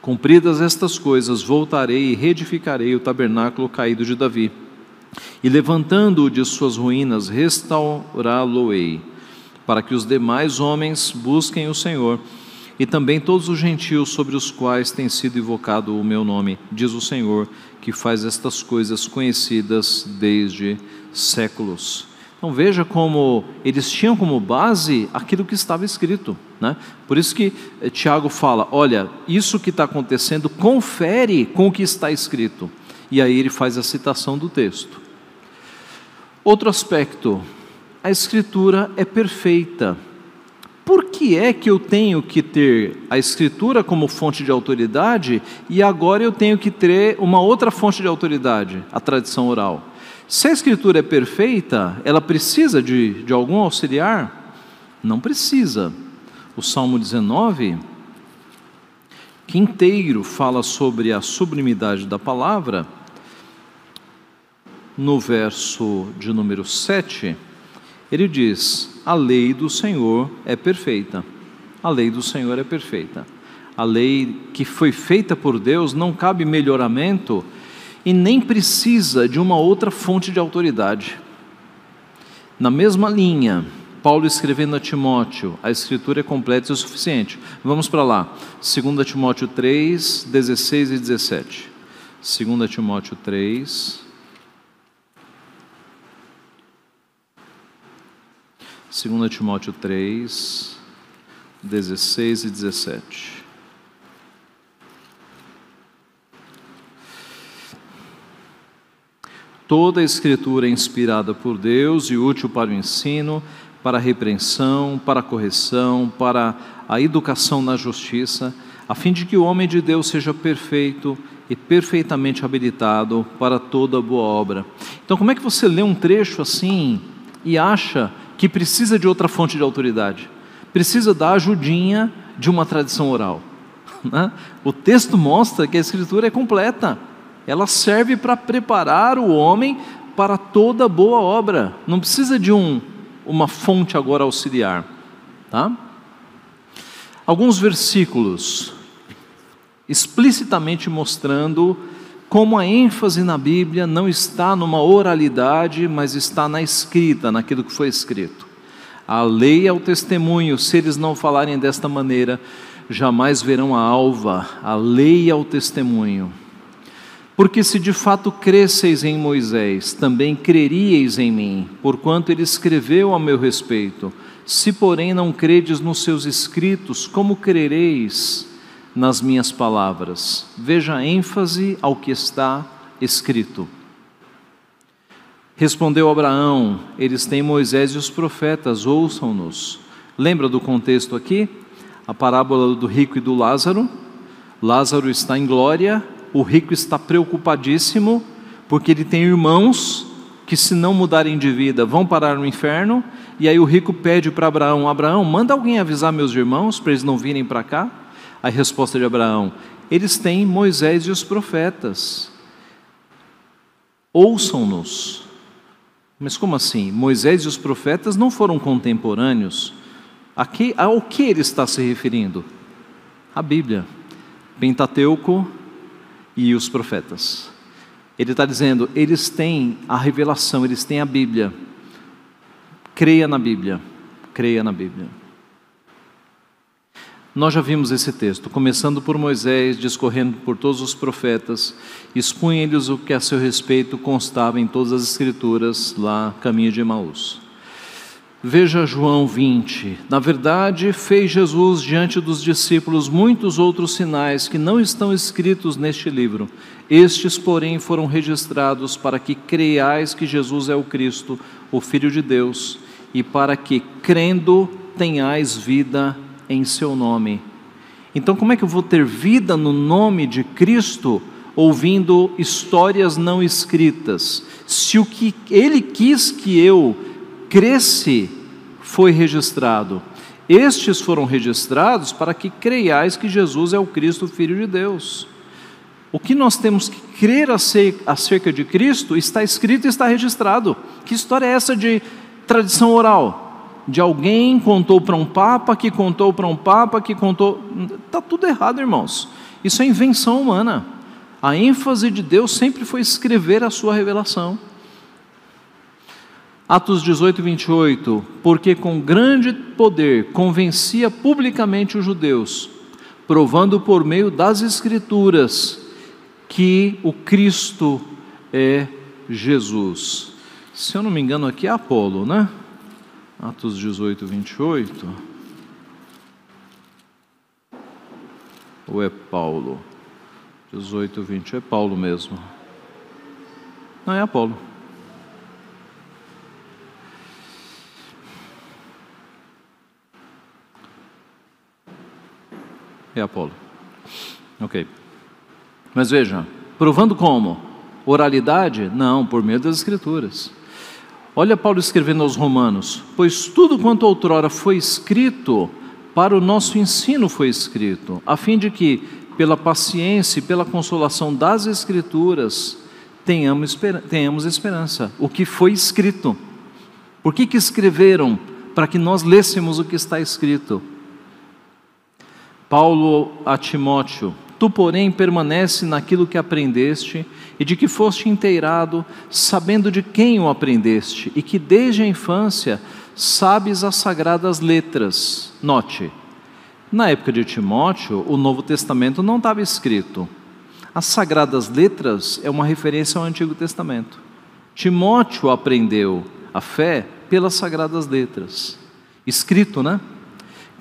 Cumpridas estas coisas, voltarei e reedificarei o tabernáculo caído de Davi. E levantando-o de suas ruínas, restaurá-lo-ei, para que os demais homens busquem o Senhor, e também todos os gentios sobre os quais tem sido invocado o meu nome, diz o Senhor, que faz estas coisas conhecidas desde séculos. Então veja como eles tinham como base aquilo que estava escrito. Né? Por isso que eh, Tiago fala: olha, isso que está acontecendo, confere com o que está escrito. E aí ele faz a citação do texto. Outro aspecto, a escritura é perfeita. Por que é que eu tenho que ter a escritura como fonte de autoridade e agora eu tenho que ter uma outra fonte de autoridade, a tradição oral? Se a escritura é perfeita, ela precisa de, de algum auxiliar? Não precisa. O Salmo 19, que inteiro fala sobre a sublimidade da palavra, no verso de número 7, ele diz: A lei do Senhor é perfeita. A lei do Senhor é perfeita. A lei que foi feita por Deus não cabe melhoramento e nem precisa de uma outra fonte de autoridade. Na mesma linha, Paulo escrevendo a Timóteo, a escritura é completa e suficiente. Vamos para lá. 2 Timóteo 3, 16 e 17. 2 Timóteo 3. 2 Timóteo 3, 16 e 17. Toda a Escritura é inspirada por Deus e útil para o ensino, para a repreensão, para a correção, para a educação na justiça, a fim de que o homem de Deus seja perfeito e perfeitamente habilitado para toda boa obra. Então, como é que você lê um trecho assim e acha que precisa de outra fonte de autoridade? Precisa da ajudinha de uma tradição oral. Né? O texto mostra que a Escritura é completa. Ela serve para preparar o homem para toda boa obra. Não precisa de um, uma fonte agora auxiliar. Tá? Alguns versículos explicitamente mostrando como a ênfase na Bíblia não está numa oralidade, mas está na escrita, naquilo que foi escrito. A lei é o testemunho, se eles não falarem desta maneira, jamais verão a alva, a lei é o testemunho. Porque se de fato cresceis em Moisés, também creríeis em mim, porquanto ele escreveu a meu respeito. Se, porém, não credes nos seus escritos, como crereis nas minhas palavras? Veja a ênfase ao que está escrito. Respondeu Abraão: Eles têm Moisés e os profetas, ouçam-nos. Lembra do contexto aqui? A parábola do rico e do Lázaro. Lázaro está em glória, o rico está preocupadíssimo, porque ele tem irmãos que, se não mudarem de vida, vão parar no inferno. E aí o rico pede para Abraão: Abraão, manda alguém avisar meus irmãos para eles não virem para cá. A resposta de Abraão: Eles têm Moisés e os profetas. Ouçam-nos. Mas como assim? Moisés e os profetas não foram contemporâneos? Aqui, ao que ele está se referindo? A Bíblia, Pentateuco e os profetas. Ele está dizendo, eles têm a revelação, eles têm a Bíblia. Creia na Bíblia, creia na Bíblia. Nós já vimos esse texto, começando por Moisés, discorrendo por todos os profetas, expunha-lhes o que a seu respeito constava em todas as Escrituras, lá, caminho de Emaús. Veja João 20. Na verdade, fez Jesus diante dos discípulos muitos outros sinais que não estão escritos neste livro. Estes, porém, foram registrados para que creiais que Jesus é o Cristo, o Filho de Deus, e para que, crendo, tenhais vida em seu nome. Então, como é que eu vou ter vida no nome de Cristo ouvindo histórias não escritas? Se o que ele quis que eu cresce foi registrado. Estes foram registrados para que creiais que Jesus é o Cristo, Filho de Deus. O que nós temos que crer acerca de Cristo está escrito e está registrado. Que história é essa de tradição oral? de alguém contou para um papa, que contou para um papa, que contou. Está tudo errado, irmãos. Isso é invenção humana. A ênfase de Deus sempre foi escrever a sua revelação. Atos 18, 28. Porque com grande poder convencia publicamente os judeus, provando por meio das Escrituras que o Cristo é Jesus. Se eu não me engano, aqui é Apolo, né? Atos 18, 28. Ou é Paulo? 18, 20 é Paulo mesmo. Não, é Apolo. É Apolo. Ok. Mas veja, provando como? Oralidade? Não, por meio das Escrituras. Olha Paulo escrevendo aos Romanos: Pois tudo quanto outrora foi escrito, para o nosso ensino foi escrito, a fim de que, pela paciência e pela consolação das Escrituras, tenhamos, tenhamos esperança. O que foi escrito. Por que, que escreveram? Para que nós lêssemos o que está escrito. Paulo a Timóteo: Tu, porém, permanece naquilo que aprendeste e de que foste inteirado, sabendo de quem o aprendeste, e que desde a infância sabes as sagradas letras. Note, na época de Timóteo, o Novo Testamento não estava escrito. As sagradas letras é uma referência ao Antigo Testamento. Timóteo aprendeu a fé pelas sagradas letras. Escrito, né?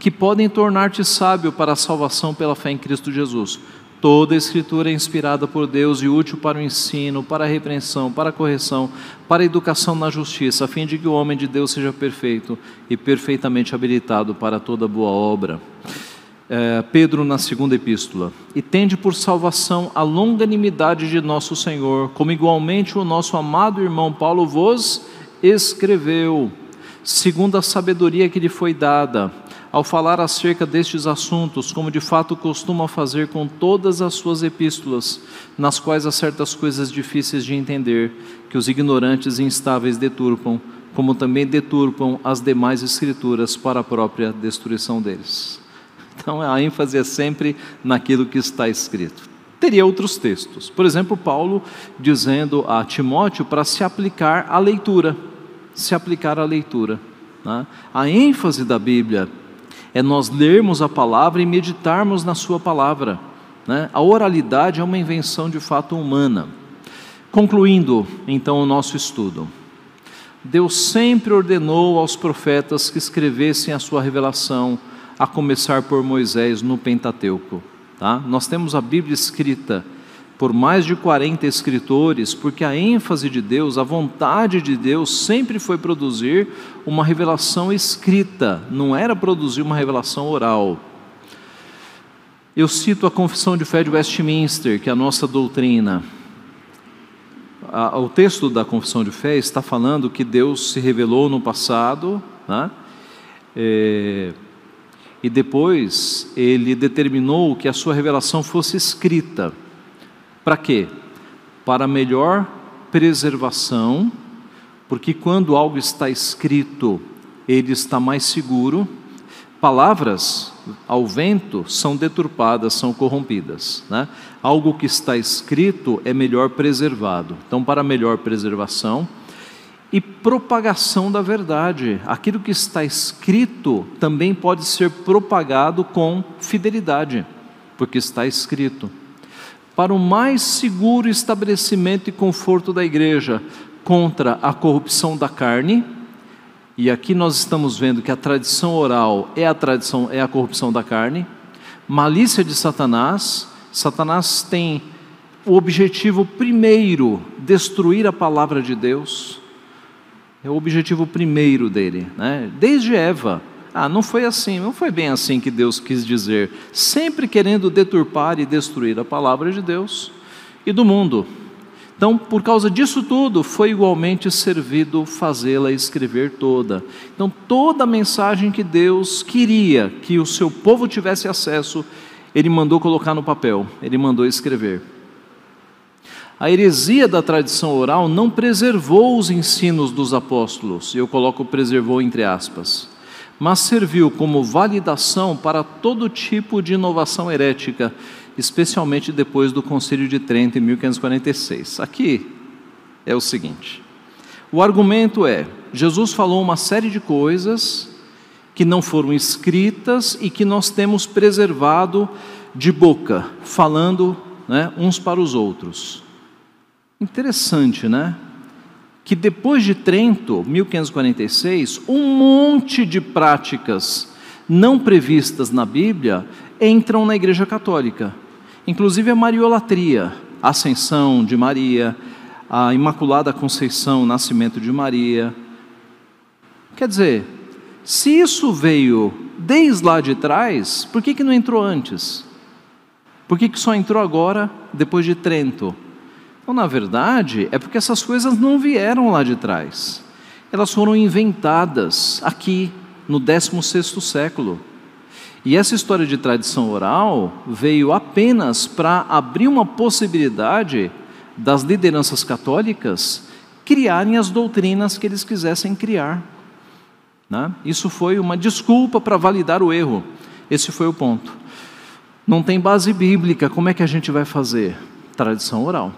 Que podem tornar-te sábio para a salvação pela fé em Cristo Jesus. Toda a Escritura é inspirada por Deus e útil para o ensino, para a repreensão, para a correção, para a educação na justiça, a fim de que o homem de Deus seja perfeito e perfeitamente habilitado para toda boa obra. É, Pedro, na segunda epístola, e tende por salvação a longanimidade de nosso Senhor, como igualmente o nosso amado irmão Paulo vos escreveu, segundo a sabedoria que lhe foi dada ao falar acerca destes assuntos, como de fato costuma fazer com todas as suas epístolas, nas quais há certas coisas difíceis de entender, que os ignorantes e instáveis deturpam, como também deturpam as demais escrituras para a própria destruição deles. Então a ênfase é sempre naquilo que está escrito. Teria outros textos. Por exemplo, Paulo dizendo a Timóteo para se aplicar à leitura. Se aplicar à leitura. Né? A ênfase da Bíblia é nós lermos a palavra e meditarmos na Sua palavra. Né? A oralidade é uma invenção de fato humana. Concluindo então o nosso estudo. Deus sempre ordenou aos profetas que escrevessem a sua revelação, a começar por Moisés no Pentateuco. Tá? Nós temos a Bíblia escrita por mais de 40 escritores, porque a ênfase de Deus, a vontade de Deus sempre foi produzir uma revelação escrita, não era produzir uma revelação oral. Eu cito a Confissão de Fé de Westminster, que é a nossa doutrina. O texto da Confissão de Fé está falando que Deus se revelou no passado, né? é, e depois ele determinou que a sua revelação fosse escrita. Para quê? Para melhor preservação, porque quando algo está escrito, ele está mais seguro. Palavras ao vento são deturpadas, são corrompidas. Né? Algo que está escrito é melhor preservado. Então, para melhor preservação, e propagação da verdade. Aquilo que está escrito também pode ser propagado com fidelidade, porque está escrito. Para o mais seguro estabelecimento e conforto da igreja contra a corrupção da carne, e aqui nós estamos vendo que a tradição oral é a tradição é a corrupção da carne, malícia de Satanás, Satanás tem o objetivo primeiro destruir a palavra de Deus é o objetivo primeiro dele, né? Desde Eva. Ah, não foi assim, não foi bem assim que Deus quis dizer. Sempre querendo deturpar e destruir a palavra de Deus e do mundo. Então, por causa disso tudo, foi igualmente servido fazê-la escrever toda. Então, toda a mensagem que Deus queria que o seu povo tivesse acesso, ele mandou colocar no papel, ele mandou escrever. A heresia da tradição oral não preservou os ensinos dos apóstolos, eu coloco preservou entre aspas, mas serviu como validação para todo tipo de inovação herética, especialmente depois do Concílio de Trento em 1546. Aqui é o seguinte: o argumento é, Jesus falou uma série de coisas que não foram escritas e que nós temos preservado de boca, falando né, uns para os outros. Interessante, né? Que depois de Trento, 1546, um monte de práticas não previstas na Bíblia entram na Igreja Católica. Inclusive a Mariolatria, a Ascensão de Maria, a Imaculada Conceição, Nascimento de Maria. Quer dizer, se isso veio desde lá de trás, por que, que não entrou antes? Por que, que só entrou agora, depois de Trento? Então, na verdade, é porque essas coisas não vieram lá de trás. Elas foram inventadas aqui, no 16º século. E essa história de tradição oral veio apenas para abrir uma possibilidade das lideranças católicas criarem as doutrinas que eles quisessem criar. Né? Isso foi uma desculpa para validar o erro. Esse foi o ponto. Não tem base bíblica, como é que a gente vai fazer? Tradição oral.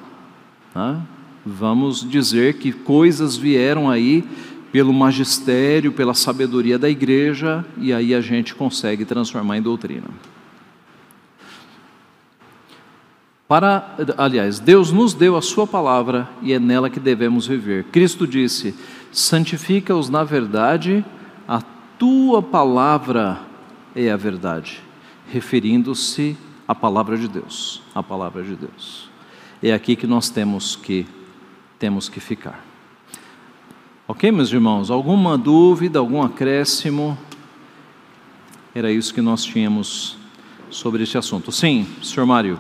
Tá? Vamos dizer que coisas vieram aí pelo magistério, pela sabedoria da igreja, e aí a gente consegue transformar em doutrina. Para, aliás, Deus nos deu a sua palavra e é nela que devemos viver. Cristo disse: "Santifica-os na verdade, a tua palavra é a verdade", referindo-se à palavra de Deus, a palavra de Deus. É aqui que nós temos que temos que ficar. Ok, meus irmãos? Alguma dúvida, algum acréscimo? Era isso que nós tínhamos sobre este assunto. Sim, senhor Mário.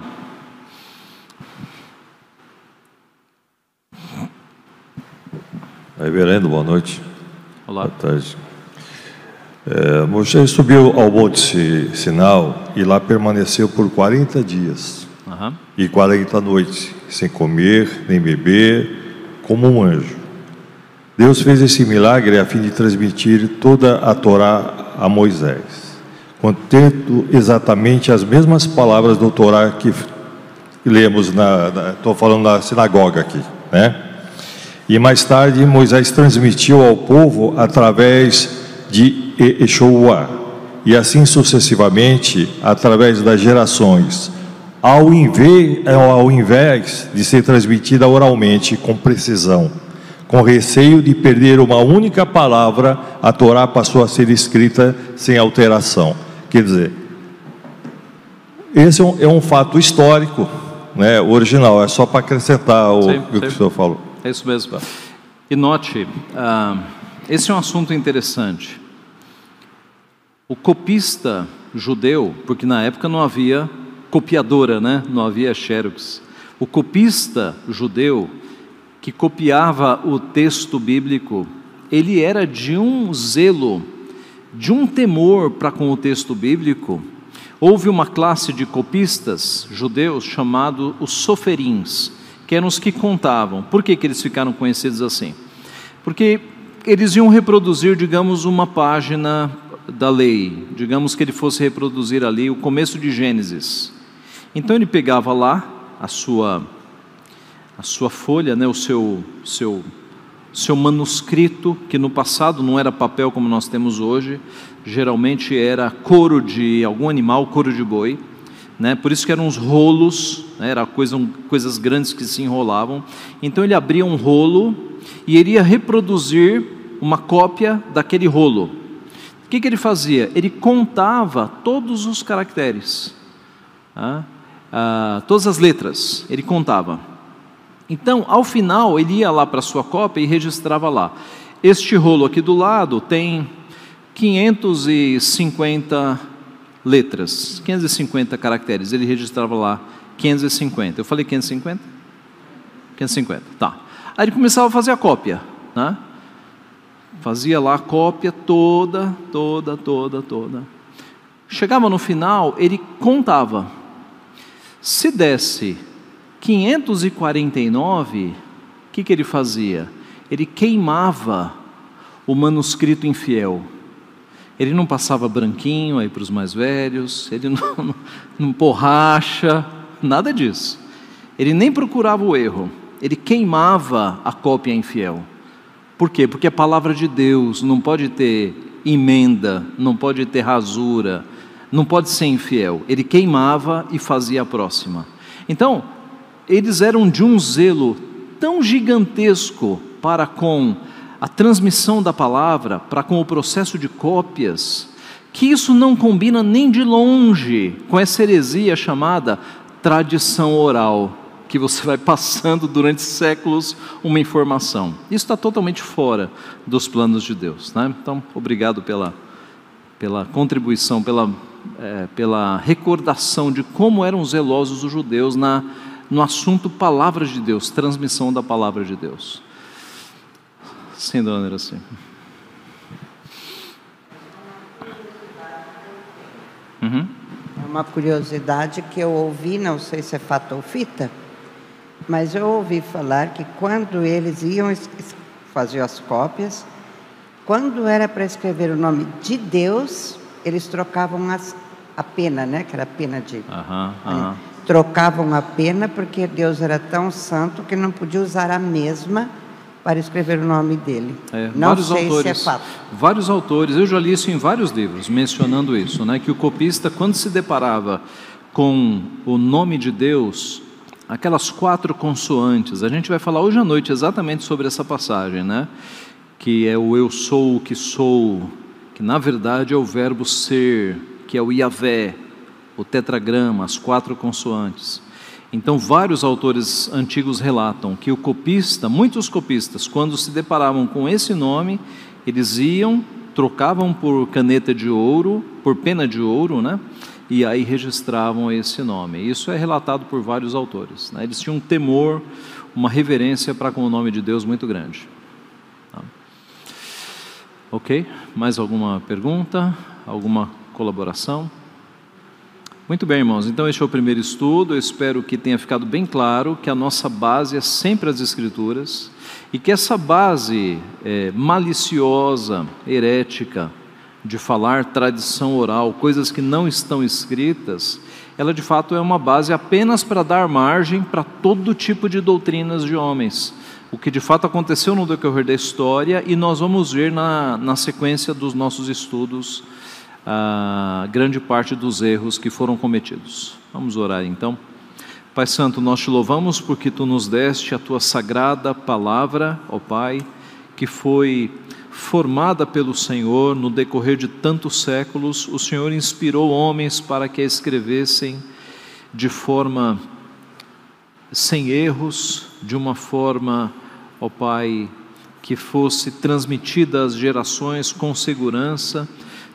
Reverendo, boa noite. Olá. Boa tarde. É, Moisés subiu ao Monte Sinal e lá permaneceu por 40 dias Uhum. e 40 noites, sem comer nem beber, como um anjo. Deus fez esse milagre a fim de transmitir toda a Torá a Moisés, contendo exatamente as mesmas palavras do Torá que lemos na, estou falando da sinagoga aqui, né? E mais tarde Moisés transmitiu ao povo através de Yeshua, e assim sucessivamente através das gerações, ao invés, ao invés de ser transmitida oralmente com precisão. Com receio de perder uma única palavra, a Torá passou a ser escrita sem alteração. Quer dizer, esse é um, é um fato histórico, né, original, é só para acrescentar o, sim, o que o senhor falou. É isso mesmo. E note, uh, esse é um assunto interessante. O copista judeu, porque na época não havia copiadora, né? não havia xerox. O copista judeu que copiava o texto bíblico, ele era de um zelo, de um temor para com o texto bíblico. Houve uma classe de copistas judeus chamado os soferins, que eram os que contavam. Por que, que eles ficaram conhecidos assim? Porque eles iam reproduzir, digamos, uma página da lei, digamos que ele fosse reproduzir ali o começo de Gênesis. Então ele pegava lá a sua a sua folha, né, o seu seu seu manuscrito, que no passado não era papel como nós temos hoje, geralmente era couro de algum animal, couro de boi, né? Por isso que eram uns rolos, né? era coisa, coisas grandes que se enrolavam. Então ele abria um rolo e iria reproduzir uma cópia daquele rolo que, que ele fazia? Ele contava todos os caracteres, ah, ah, todas as letras, ele contava. Então, ao final, ele ia lá para sua cópia e registrava lá. Este rolo aqui do lado tem 550 letras, 550 caracteres. Ele registrava lá 550. Eu falei 550? 550, tá. Aí ele começava a fazer a cópia, né? Fazia lá a cópia toda, toda, toda, toda. Chegava no final, ele contava. Se desse 549, o que, que ele fazia? Ele queimava o manuscrito infiel. Ele não passava branquinho aí para os mais velhos, ele não, não, não borracha, nada disso. Ele nem procurava o erro, ele queimava a cópia infiel. Por quê? Porque a palavra de Deus não pode ter emenda, não pode ter rasura, não pode ser infiel. Ele queimava e fazia a próxima. Então, eles eram de um zelo tão gigantesco para com a transmissão da palavra, para com o processo de cópias, que isso não combina nem de longe com essa heresia chamada tradição oral que você vai passando durante séculos uma informação. Isso está totalmente fora dos planos de Deus. Né? Então, obrigado pela, pela contribuição, pela, é, pela recordação de como eram zelosos os judeus na, no assunto palavras de Deus, transmissão da palavra de Deus. Sim, dona assim. Uhum. É uma curiosidade que eu ouvi, não sei se é fato ou fita, mas eu ouvi falar que quando eles iam fazer as cópias, quando era para escrever o nome de Deus, eles trocavam as, a pena, né? Que era a pena de. Uhum, uhum. Trocavam a pena porque Deus era tão santo que não podia usar a mesma para escrever o nome dele. É, não vários sei autores, se é fato. Vários autores, eu já li isso em vários livros, mencionando isso, né? Que o copista, quando se deparava com o nome de Deus, aquelas quatro consoantes. A gente vai falar hoje à noite exatamente sobre essa passagem, né? Que é o eu sou o que sou, que na verdade é o verbo ser, que é o Iavé, o tetragrama, as quatro consoantes. Então, vários autores antigos relatam que o copista, muitos copistas, quando se deparavam com esse nome, eles iam, trocavam por caneta de ouro, por pena de ouro, né? e aí registravam esse nome. Isso é relatado por vários autores. Né? Eles tinham um temor, uma reverência para com o nome de Deus muito grande. Ok? Mais alguma pergunta? Alguma colaboração? Muito bem, irmãos. Então, este é o primeiro estudo. Eu espero que tenha ficado bem claro que a nossa base é sempre as Escrituras e que essa base é, maliciosa, herética, de falar tradição oral, coisas que não estão escritas, ela de fato é uma base apenas para dar margem para todo tipo de doutrinas de homens. O que de fato aconteceu no decorrer da história e nós vamos ver na, na sequência dos nossos estudos a grande parte dos erros que foram cometidos. Vamos orar então. Pai Santo, nós te louvamos porque tu nos deste a tua sagrada palavra, ó Pai, que foi formada pelo Senhor no decorrer de tantos séculos. O Senhor inspirou homens para que a escrevessem de forma sem erros, de uma forma, ó Pai, que fosse transmitida às gerações com segurança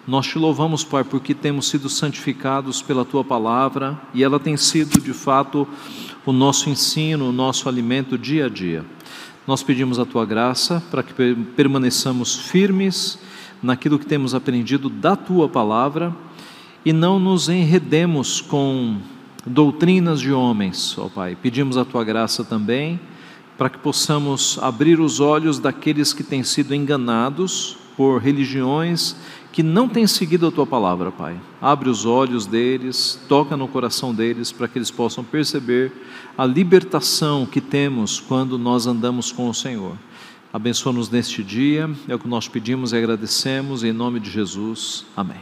nós te louvamos, Pai, porque temos sido santificados pela tua palavra e ela tem sido, de fato, o nosso ensino, o nosso alimento dia a dia. Nós pedimos a tua graça para que permaneçamos firmes naquilo que temos aprendido da tua palavra e não nos enredemos com doutrinas de homens, ó Pai. Pedimos a tua graça também para que possamos abrir os olhos daqueles que têm sido enganados por religiões que não têm seguido a tua palavra, Pai. Abre os olhos deles, toca no coração deles, para que eles possam perceber a libertação que temos quando nós andamos com o Senhor. Abençoa-nos neste dia, é o que nós pedimos e agradecemos, em nome de Jesus. Amém.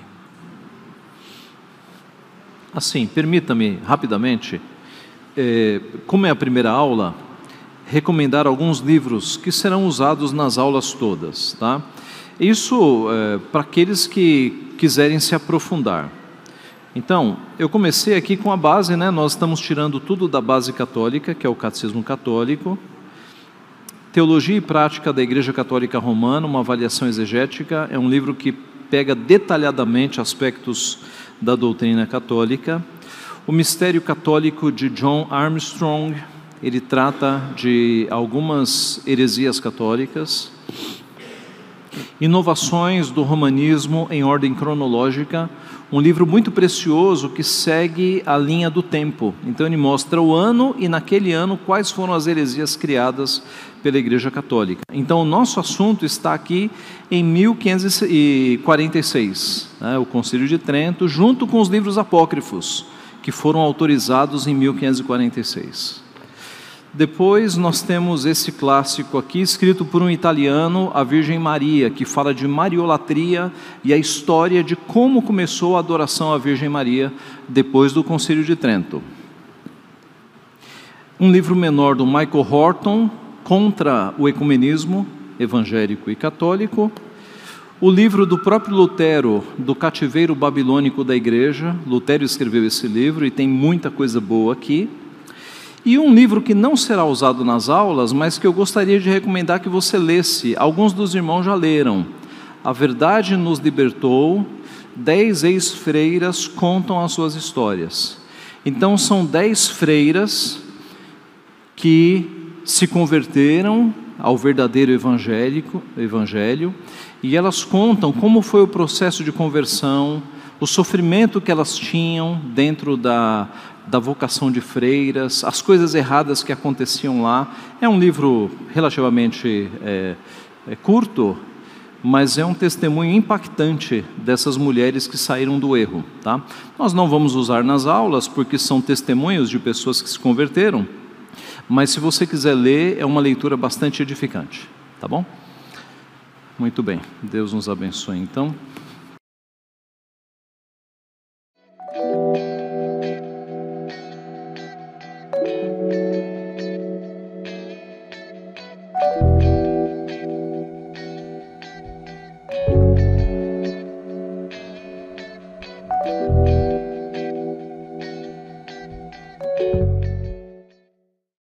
Assim, permita-me rapidamente, eh, como é a primeira aula, recomendar alguns livros que serão usados nas aulas todas, tá? Isso é, para aqueles que quiserem se aprofundar. Então, eu comecei aqui com a base, né? Nós estamos tirando tudo da base católica, que é o Catecismo Católico, Teologia e Prática da Igreja Católica Romana, uma avaliação exegética, é um livro que pega detalhadamente aspectos da doutrina católica. O Mistério Católico de John Armstrong, ele trata de algumas heresias católicas. Inovações do Romanismo em Ordem Cronológica, um livro muito precioso que segue a linha do tempo. Então, ele mostra o ano e, naquele ano, quais foram as heresias criadas pela Igreja Católica. Então, o nosso assunto está aqui em 1546, né, o Concílio de Trento, junto com os livros apócrifos, que foram autorizados em 1546. Depois nós temos esse clássico aqui, escrito por um italiano, A Virgem Maria, que fala de mariolatria e a história de como começou a adoração à Virgem Maria depois do Concílio de Trento. Um livro menor do Michael Horton, Contra o Ecumenismo Evangélico e Católico. O livro do próprio Lutero, do Cativeiro Babilônico da Igreja. Lutero escreveu esse livro e tem muita coisa boa aqui. E um livro que não será usado nas aulas, mas que eu gostaria de recomendar que você lesse, alguns dos irmãos já leram. A Verdade nos Libertou, dez ex-freiras contam as suas histórias. Então, são dez freiras que se converteram ao verdadeiro evangélico, evangelho, e elas contam como foi o processo de conversão, o sofrimento que elas tinham dentro da, da vocação de freiras, as coisas erradas que aconteciam lá. É um livro relativamente é, é curto, mas é um testemunho impactante dessas mulheres que saíram do erro. Tá? Nós não vamos usar nas aulas, porque são testemunhos de pessoas que se converteram, mas se você quiser ler, é uma leitura bastante edificante. Tá bom? Muito bem, Deus nos abençoe então.